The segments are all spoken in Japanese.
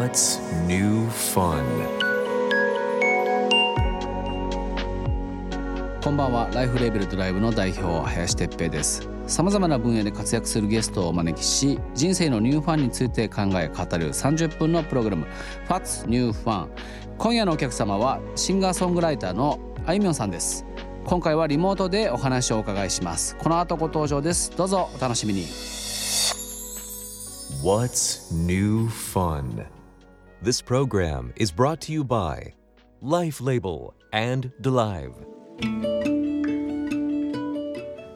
What's new fun? こんばんは。ライフレーベルドライブの代表林哲平です。さまざまな分野で活躍するゲストをお招きし人生のニューファンについて考え語る30分のプログラム What's New Fun? 今夜のお客様はシンガーソングライターのあいみょんさんです。今回はリモートでお話をお伺いします。この後ご登場です。どうぞお楽しみに。What's new fun? This program is brought to you by Life Label and Delive.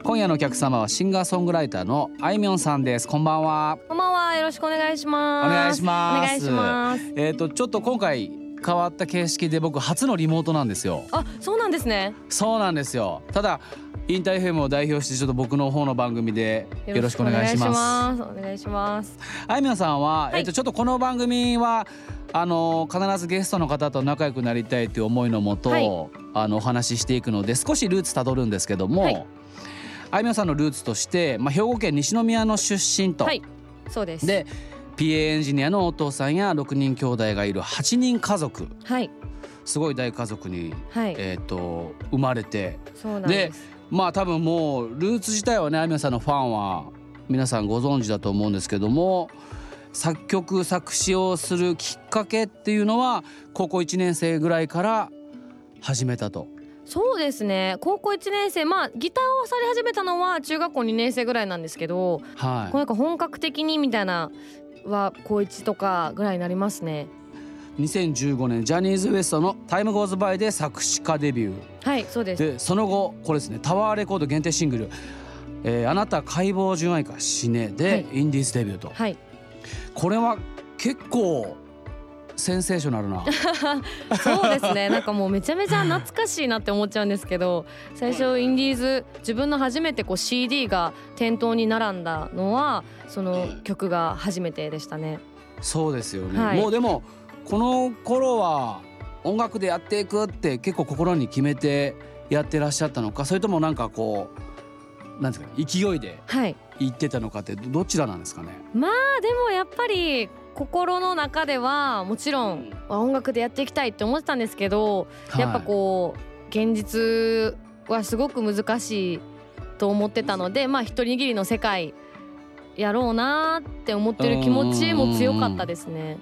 今夜のお客様はシンガーソングライターのあいみょんさんですこんばんはこんばんは。よろしくお願いします。お願いしますお願いします。えっ、とちょっと今回変わった形式で僕初のリモートなんですよあ、そうなんですね。そうなんですよただインター FM を代表してちょっと僕の方の番組でよろしくお願いします。お願いします。あいみょんさんは、はい。えっとちょっとこの番組はあの必ずゲストの方と仲良くなりたいという思いのもと、はい。あのお話ししていくので少しルーツたどるんですけども、はい。あいみょんさんのルーツとして、まあ、兵庫県西宮の出身と、はい。そうです。で PA エンジニアのお父さんや6人兄弟がいる8人家族。はい。すごい大家族に、はい、えっと生まれて。そうなんです。まあ多分もうルーツ自体はねあいみょんさんのファンは皆さんご存知だと思うんですけども作曲作詞をするきっかけっていうのは高校1年生ぐらいから始めたと。そうですね。高校一年生、まあギターをされ始めたのは中学校二年生ぐらいなんですけど、はこうなんか本格的にみたいなは高一とかぐらいになりますね。い、2015年ジャニーズ WEST の「タイムゴーズバイで作詞家デビュー。はい、そうです。でその後これですねタワーレコード限定シングル「えーあなた解剖純愛か死ね」で、はい。インディーズデビューと。はい。これは結構センセーショナルな。そうですね。なんかもうめちゃめちゃ懐かしいなって思っちゃうんですけど最初インディーズ自分の初めてこう CD が店頭に並んだのはその曲が初めてでしたね。そうですよね、はい。もうでもこの頃は音楽でやっていくって結構心に決めてやってらっしゃったのかそれともなんかこうなんですか勢いではい。言ってたのかってどちらなんですかね？まあでもやっぱり心の中ではもちろんあ音楽でやっていきたいって思ってたんですけど、やっぱこう現実はすごく難しいと思ってたのでまあ一人握りの世界やろうなって思ってる気持ちも強かったですね。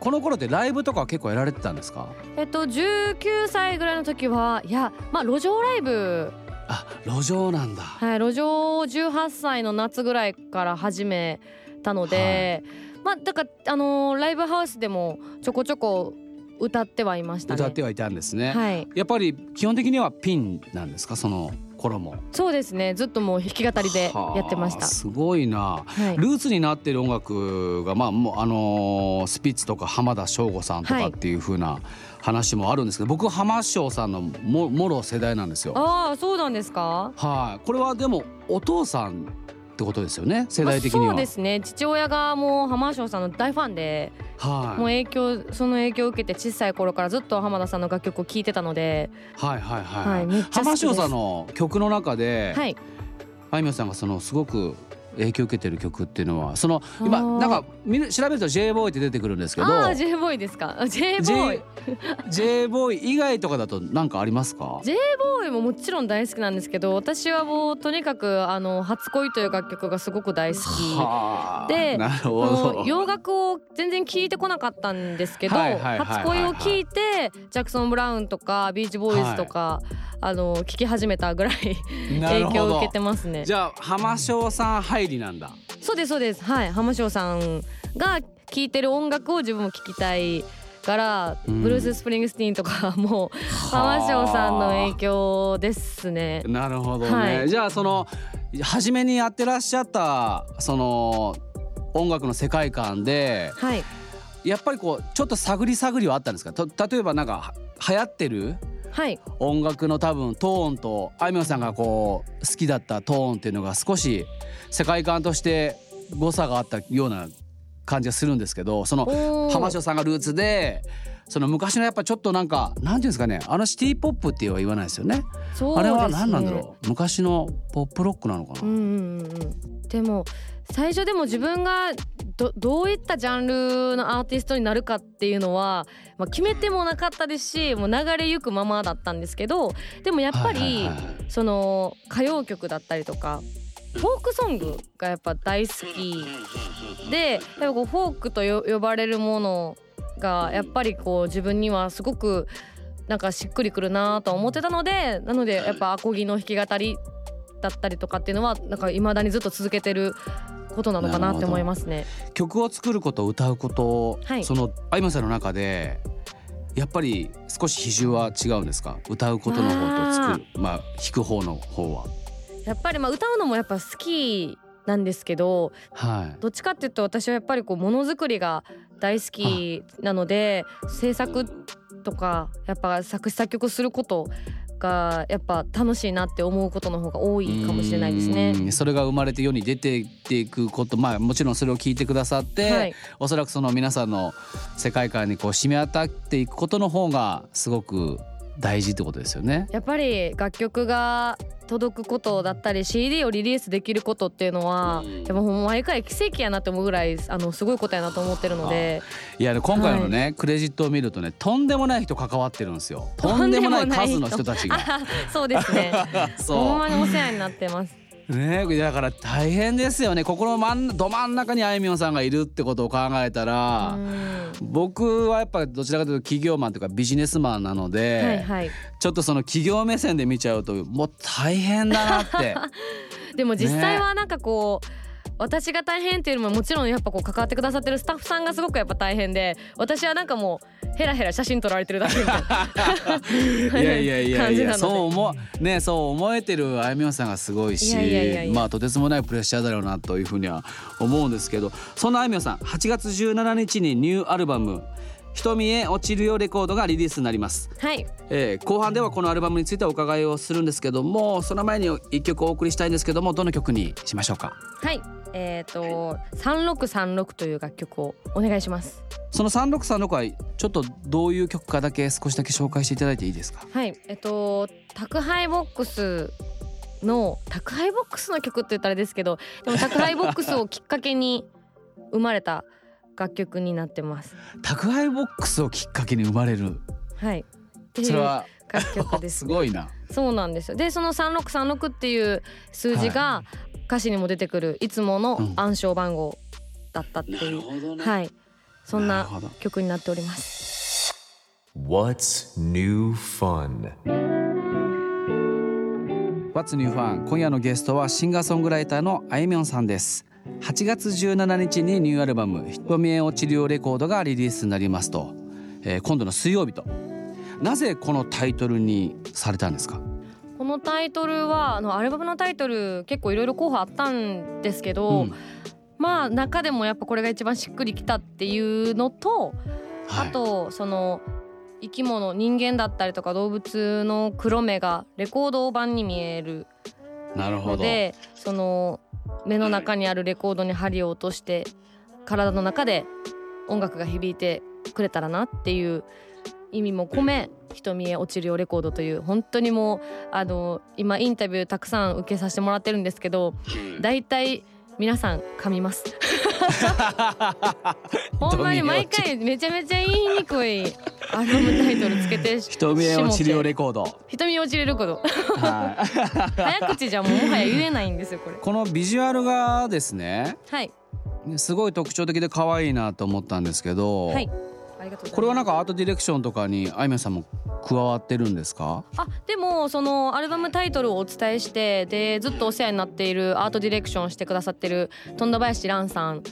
この頃ってライブとかは結構やられてたんですか？えっと19歳ぐらいの時はいやまあ路上ライブ。あ路上なんだ。はい路上を18歳の夏ぐらいから始めたので、まあだからあのーライブハウスでもちょこちょこ歌ってはいましたね。歌ってはいたんですね、はい、やっぱり基本的にはピンなんですか？その頃もそうですねずっともう弾き語りでやってました。はあすごいなはい、ルーツになってる音楽がまあもうあのースピッツとか浜田省吾さんとかっていう風な話もあるんですけど、僕浜省さんのももろ世代なんですよ。ああそうなんですか？はい、これはでもお父さんってことですよね世代的には。まあそうですね。父親がもう浜翔さんの大ファンで、はい、もう影響その影響を受けて小さい頃からずっと浜田さんの楽曲を聴いてたので、はいはいはい、はい。浜省さんの曲の中で、はい。あいみょんさんがそのすごく影響を受けてる曲っていうのはその今なんか見る調べると J ボーイって出てくるんですけど。ああ J ボーイですか？あ J ボーイ J ボーイ以外とかだと何かありますか？J ボーイももちろん大好きなんですけど私はもうとにかくあの初恋という楽曲がすごく大好き。はあで洋楽を全然聞いてこなかったんですけどはいはいはいはいはい。初恋を聞いてジャクソン・ブラウンとかビーチボーイズとか、あの聞き始めたぐらい 影響を受けてますね。じゃあ浜省さん入りなんだ。そうですそうです。はい。浜省さんが聴いてる音楽を自分も聴きたいから、うん。ブルース・スプリングスティーンとか も浜省さんの影響ですね。なるほどね、はい。じゃあその初めにやってらっしゃったその音楽の世界観ではい。やっぱりこうちょっと探り探りはあったんですか？と例えばなんかは流行ってるはい。音楽の多分トーンとあいみょんさんがこう好きだったトーンっていうのが少し世界観として誤差があったような感じがするんですけどその浜翔さんがルーツでその昔のやっぱちょっとなんかなんていうんですかねあのシティポップっては言わないですよね。ね。あれは何なんだろう？昔のポップロックなのかな、うんうんうんうん。でも最初でも自分がどどういったジャンルのアーティストになるかっていうのは、まあ、決めてもなかったですしもう流れゆくままだったんですけどでもやっぱり、その歌謡曲だったりとかフォークソングがやっぱ大好き。でやっぱこうフォークとよ呼ばれるものがやっぱりこう自分にはすごくなんかしっくりくるなと思ってたのでなのでやっぱアコギの弾き語りだったりとかっていうのはなんか未だにずっと続けてることなのかなって思いますね。曲を作ること歌うこと、はい。そのあいみょんさんの中でやっぱり少し比重は違うんですか？歌うことの方と作るまあ弾く方の方は。やっぱりまあ歌うのもやっぱ好きなんですけどはい。どっちかっていうと私はやっぱりこうものづくりが大好きなので制作とかやっぱ作詞作曲することがやっぱ楽しいなって思うことの方が多いかもしれないですね。うん。それが生まれて世に出ていくこと。まあもちろんそれを聞いてくださって、はい。おそらくその皆さんの世界観にこう染み渡っていくことの方がすごく大事ってことですよね。やっぱり楽曲が届くことだったり CD をリリースできることっていうのはうんやっぱもう毎回奇跡やなって思うぐらいあのすごいことやなと思ってるのでいや今回のね、クレジットを見るとねとんでもない人関わってるんですよ。とんでもない数の人たちが。そうですね ほんそまにお世話になってます。うねだから大変ですよね。ここの真んど真ん中にあいみょんさんがいるってことを考えたら、うん。僕はやっぱどちらかというと企業マンというかビジネスマンなので、はいはい。ちょっとその企業目線で見ちゃうともう大変だなって。でも実際はなんかこう、私が大変っていうよりももちろんやっぱこう関わってくださってるスタッフさんがすごくやっぱ大変で私はなんかもうヘラヘラ写真撮られてるだけみたいな。いやいやいやいやそう思う。ねそう思えてるあいみょんさんがすごいしまあとてつもないプレッシャーだろうなというふうには思うんですけどそんなあいみょんさん8月17日にニューアルバム「瞳へ落ちるよレコード」がリリースになります、はい。えー後半ではこのアルバムについてお伺いをするんですけどもその前に一曲お送りしたいんですけどもどの曲にしましょうか？はいえっ、と3636という楽曲をお願いします。その3636はちょっとどういう曲かだけ少しだけ紹介していただいていいですか？はい。えっ、と宅配ボックスの宅配ボックスの曲って言ったらですけどでも宅配ボックスをきっかけに生まれた楽曲になってます。宅配ボックスをきっかけに生まれる。はい。それは楽曲です。すごいな。そうなんですよ。でその3636っていう数字が歌詞にも出てくるいつもの暗証番号だったっていう、ほどはい。そんな曲になっております。What's new fun? What's New Fun? 今夜のゲストはシンガーソングライターのあいみょんさんです。8月17日にニューアルバム「瞳へ落ちるよレコード」がリリースになりますと、えー今度の水曜日と。なぜこのタイトルにされたんですか？このタイトルはあのアルバムのタイトル結構いろいろ候補あったんですけど、うん。まあ中でもやっぱこれが一番しっくりきたっていうのと、はい。あとその生き物人間だったりとか動物の黒目がレコード版に見えるなるほど。のでその目の中にあるレコードに針を落として体の中で音楽が響いてくれたらなっていう意味も込め「瞳へ落ちるよレコード」という本当にもうあの今インタビューたくさん受けさせてもらってるんですけど大体皆さん噛みます。ほんまに毎回めちゃめちゃ言いにくいアルバムタイトルつけてし瞳へ落ちるよレコード、瞳へ落ちるレコード。はい。早口じゃもうもはや言えないんですよこれ。このビジュアルがですねはい。すごい特徴的で可愛いなと思ったんですけど、はいこれはなんかアートディレクションとかにあいみょんさんも加わってるんですか？あでもそのアルバムタイトルをお伝えしてでずっとお世話になっているアートディレクションしてくださってる富田林蘭さん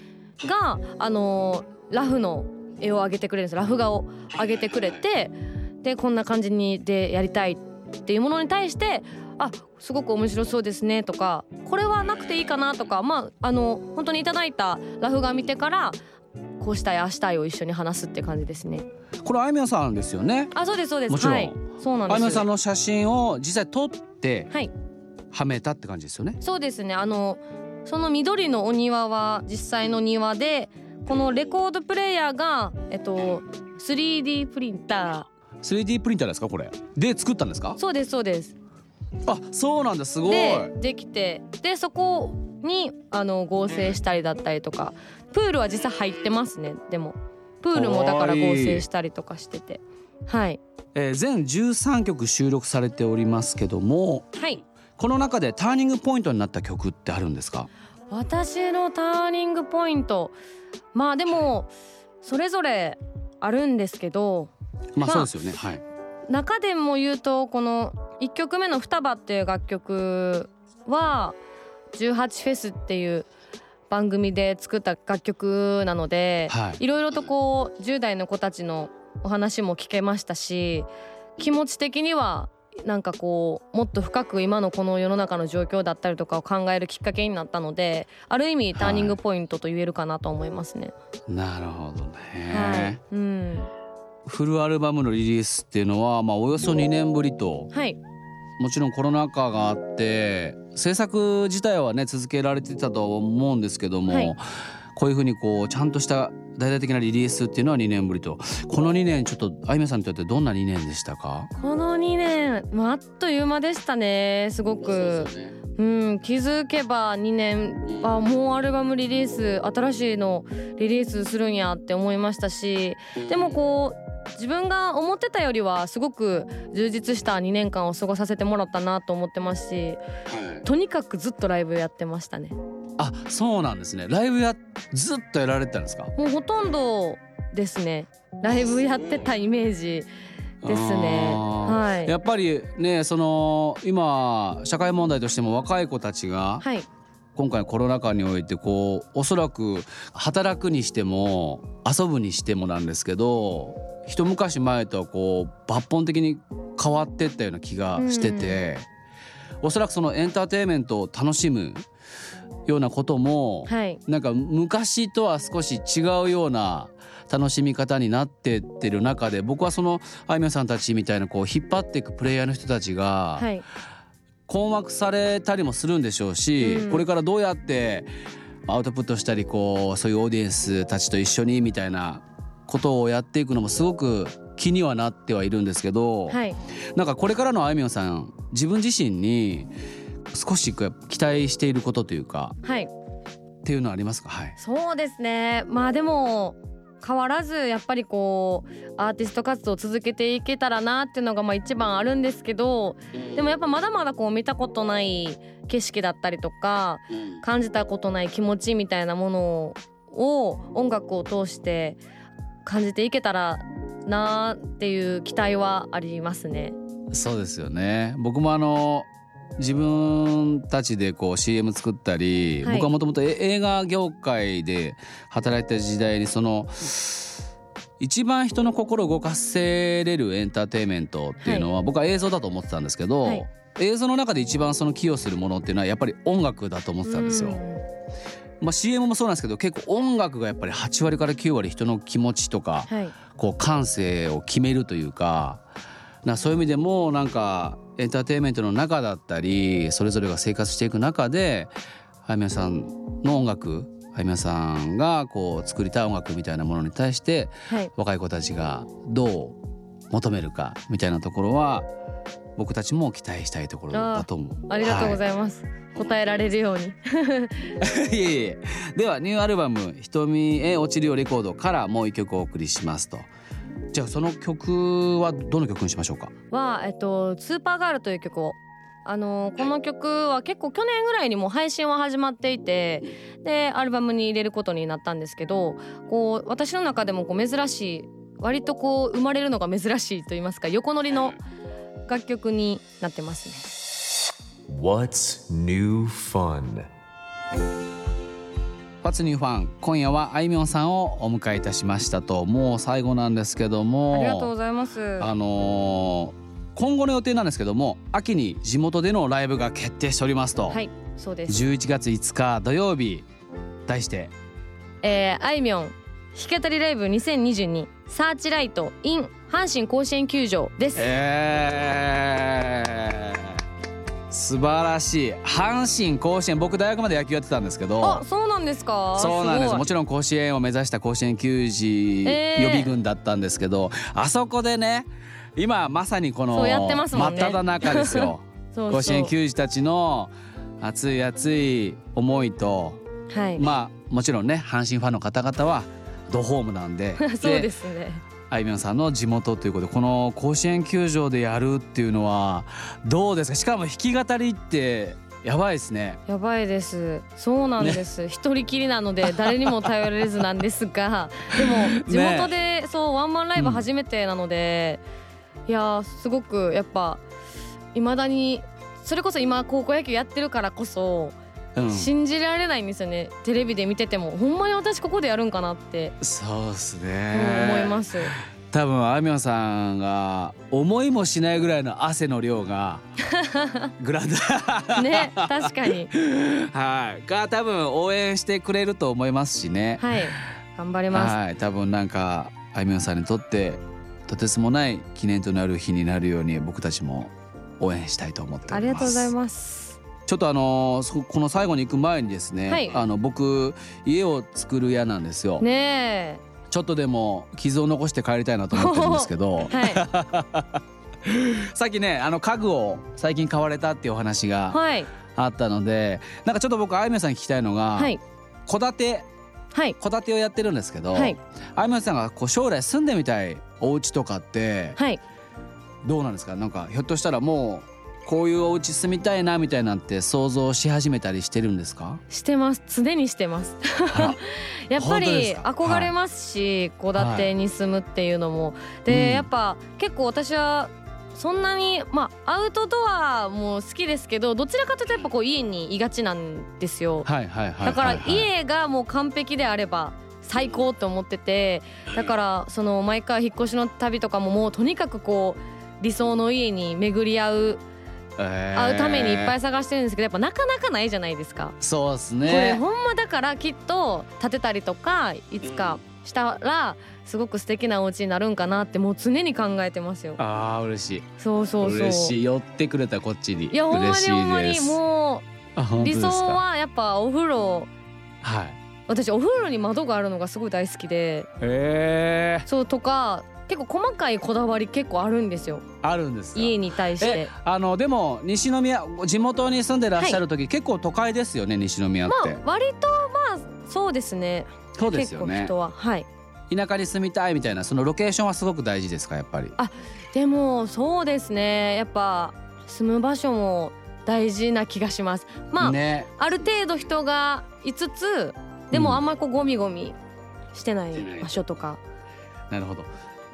があのラフの絵を上げてくれるんですラフ画を上げてくれてでこんな感じにでやりたいっていうものに対してあすごく面白そうですねとかこれはなくていいかなとかまああの本当にいただいたラフ画見てからこうしたいああしたいを一緒に話すって感じですね。これあいみょんさんですよね。あそうですそうです。もちろん。はい。そうなんです。あいみょんさんの写真を実際撮ってはい。はめたって感じですよね。そうですね。あのその緑のお庭は実際の庭でこのレコードプレイヤーがえっと 3D プリンタ 3D プリンターですかこれ。で作ったんですか？ーそうですそうです。あそうなんだすごい。でできてでそこにあの合成したりだったりとか。プールは実際入ってますねでも。プールもだから合成したりとかしてて。はい。えー全13曲収録されておりますけどもはい。この中でターニングポイントになった曲ってあるんですか？私のターニングポイント。まあでもそれぞれあるんですけど。まあまあそうですよね。はい。中でも言うとこの1曲目の「双葉」っていう楽曲は18フェスっていう番組で作った楽曲なので、はい。いろいろとこう10代の子たちのお話も聞けましたし気持ち的にはなんかこうもっと深く今のこの世の中の状況だったりとかを考えるきっかけになったのである意味ターニングポイントと言えるかなと思いますね。なるほどはい。ね、うん。フルアルバムのリリースっていうのはまあおよそ2年ぶりと。はい。もちろんコロナ禍があって制作自体はね続けられてたと思うんですけども、はい。こういうふうにこうちゃんとした大々的なリリースっていうのは2年ぶりと。この2年ちょっとあいみょんさんにとってどんな2年でしたか？この2年、まあ、あっという間でしたねすごく。うん気づけば2年あもうアルバムリリース新しいのリリースするんやって思いましたしでもこう自分が思ってたよりはすごく充実した2年間を過ごさせてもらったなと思ってますしとにかくずっとライブやってましたね。あそうなんですね。ライブやずっとやられてたんですか？もうほとんどですね。ライブやってたイメージですね。はい。やっぱりねその今社会問題としても若い子たちがはい。今回のコロナ禍においてこうおそらく働くにしても遊ぶにしてもなんですけど一昔前とはこう抜本的に変わってったような気がしてて、おそらくそのエンターテインメントを楽しむようなことも、はい。なんか昔とは少し違うような楽しみ方になってってる中で僕はそのあいみょんさんたちみたいなこう引っ張っていくプレイヤーの人たちが、はい困惑されたりもするんでしょうし、うん。これからどうやってアウトプットしたりこうそういうオーディエンスたちと一緒にみたいなことをやっていくのもすごく気にはなってはいるんですけど、はい。なんかこれからのあいみょんさん自分自身に少し期待していることというかはい。っていうのはありますか？はい。そうですね。まあでも変わらずやっぱりこうアーティスト活動を続けていけたらなっていうのがまあ一番あるんですけどでもやっぱまだまだこう見たことない景色だったりとか感じたことない気持ちみたいなものを音楽を通して感じていけたらなっていう期待はありますね。そうですよね。僕もあの自分たちでこう CM 作ったり、はい。僕はもともと映画業界で働いた時代にその一番人の心を動かせれるエンターテインメントっていうのは、僕は映像だと思ってたんですけど、はい。映像の中で一番その寄与するものっていうのはやっぱり音楽だと思ってたんですよ。うんまあ、CM もそうなんですけど結構音楽がやっぱり8割から9割人の気持ちとか、はい。こう感性を決めるというかなそういう意味でもなんかエンターテインメントの中だったりそれぞれが生活していく中であいみさんの音楽あいみょんさんがこう作りたい音楽みたいなものに対してはい。若い子たちがどう求めるかみたいなところは僕たちも期待したいところだと思う。ありがとうごいざいます、答えられるように。いえいえではニューアルバム「瞳へ落ちるよレコード」からもう一曲お送りしますと。じゃあその曲はどの曲にしましょうか？は、えっと、スーパーガールという曲をあのこの曲は結構去年ぐらいにもう配信は始まっていてでアルバムに入れることになったんですけどこう私の中でもこう珍しい割とこう生まれるのが珍しいと言いますか横乗りの楽曲になってますね。What's new fun?「パツニューファン」今夜はあいみょんさんをお迎えいたしましたともう最後なんですけどもありがとうございます。あのー今後の予定なんですけども秋に地元でのライブが決定しておりますと、はい、そうです。11月5日土曜日題してえー、あいみょん弾き語りライブ2022サーチライト in 阪神甲子園球場です。えー、素晴らしい。阪神甲子園僕大学まで野球やってたんですけど。あ、そうなんですか。そうなんです。もちろん甲子園を目指した甲子園球児予えー。備軍だったんですけど、あそこでね今まさにこのそうやってます真っ只中ですよ。そう。甲子園球児たちの熱い熱い思いとはい。まあもちろんね阪神ファンの方々はドホームなんで。そうですね。あいみょんさんの地元ということでこの甲子園球場でやるっていうのはどうですか？しかも弾き語りってやばいですね。やばいです。そうなんです、一人きりなので誰にも頼れずなんですが。でも地元で、そうワンマンライブ初めてなので、いやーすごくやっぱいまだにそれこそ今高校野球やってるからこそ、うん。信じられないんですよね。テレビで見てても。ほんまに私ここでやるんかなって、そうですうんね。思います。多分あいみょんさんが思いもしないぐらいの汗の量が グラウンド。ね確かに。はい。が多分応援してくれると思いますしね。はい。頑張ります。はい。多分なんかあいみょんさんにとってとてつもない記念となる日になるように僕たちも応援したいと思っておあります。りがとうございますちょっとあのーそこの最後に行く前にですね、はい。あの僕家を作る屋なんですよ、ねちょっとでも傷を残して帰りたいなと思ってるんですけど。え はい。さっきねあの家具を最近買われたっていうお話がはい。あったのでなんかちょっと僕あいみょんさんに聞きたいのがはい。戸建てはい。戸建てをやってるんですけど、はい。あいみょんさんがこう将来住んでみたいお家とかってはい。どうなんですか？なんかひょっとしたらもうこういうお家住みたいなみたいなんて想像し始めたりしてるんですか？してます。常にしてます。やっぱりか？憧れますし戸、建てに住むっていうのも、で、うん。やっぱ結構私はそんなにまあアウトドアも好きですけどどちらかというとやっぱこう家にいがちなんですよ、だからはい家がもう完璧であれば最高って思っててだからその毎回引っ越しの旅とかももうとにかくこう理想の家に巡り合うえー会うためにいっぱい探してるんですけどやっぱなかなかないじゃないですか。そうですこれねほんまだからきっと建てたりとかいつかしたらすごく素敵なお家になるんかなってもう常に考えてますよ。あー嬉しい。そうそうそう。嬉しい。寄ってくれたこっちに。いやほんまにほんまにもう理想はやっぱお風呂。はい。私お風呂に窓があるのがすごい大好きで。えー、そうとか結構細かいこだわり結構あるんですよ。あるんですか？家に対して。え。あのでも西宮地元に住んでらっしゃる時、結構都会ですよね西宮って、まあ割とまあそうですね。そうです結構よね人は。はい。田舎に住みたいみたいなそのロケーションはすごく大事ですかやっぱり？でもそうですね。やっぱ住む場所も大事な気がします。まあ、ね。ある程度人がいつつでうん。もあんまりこうゴミゴミしてない。場所とか、なるほど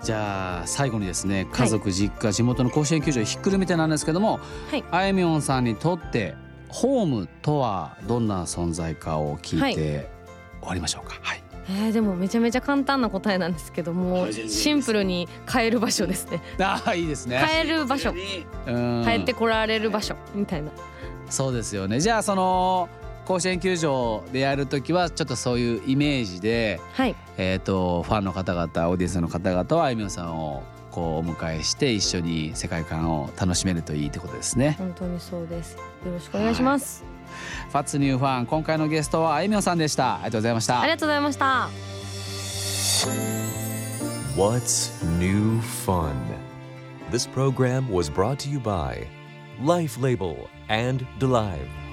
じゃあ最後にですね家族実家、地元の甲子園球場ひっくるめてなんですけども、はい。あいみょんさんにとってホームとはどんな存在かを聞いて終わりましょうか。はい、えーでもめちゃめちゃ簡単な答えなんですけどもシンプルに帰る場所ですね。ああいいですね。帰る場所。うん。帰ってこられる場所みたいな。そうですよね。じゃあその甲子園球場でやるときはちょっとそういうイメージで、はいえー、とファンの方々オーディエンスの方々はあいみょんさんをこうお迎えして一緒に世界観を楽しめるといいってことですね。本当にそうですよろしくお願いします、ファッツニューファン今回のゲストはあいみょんさんでした。ありがとうございましたあり。がとうございました What's New Fun? This program was brought to you by Life Label and DeLive.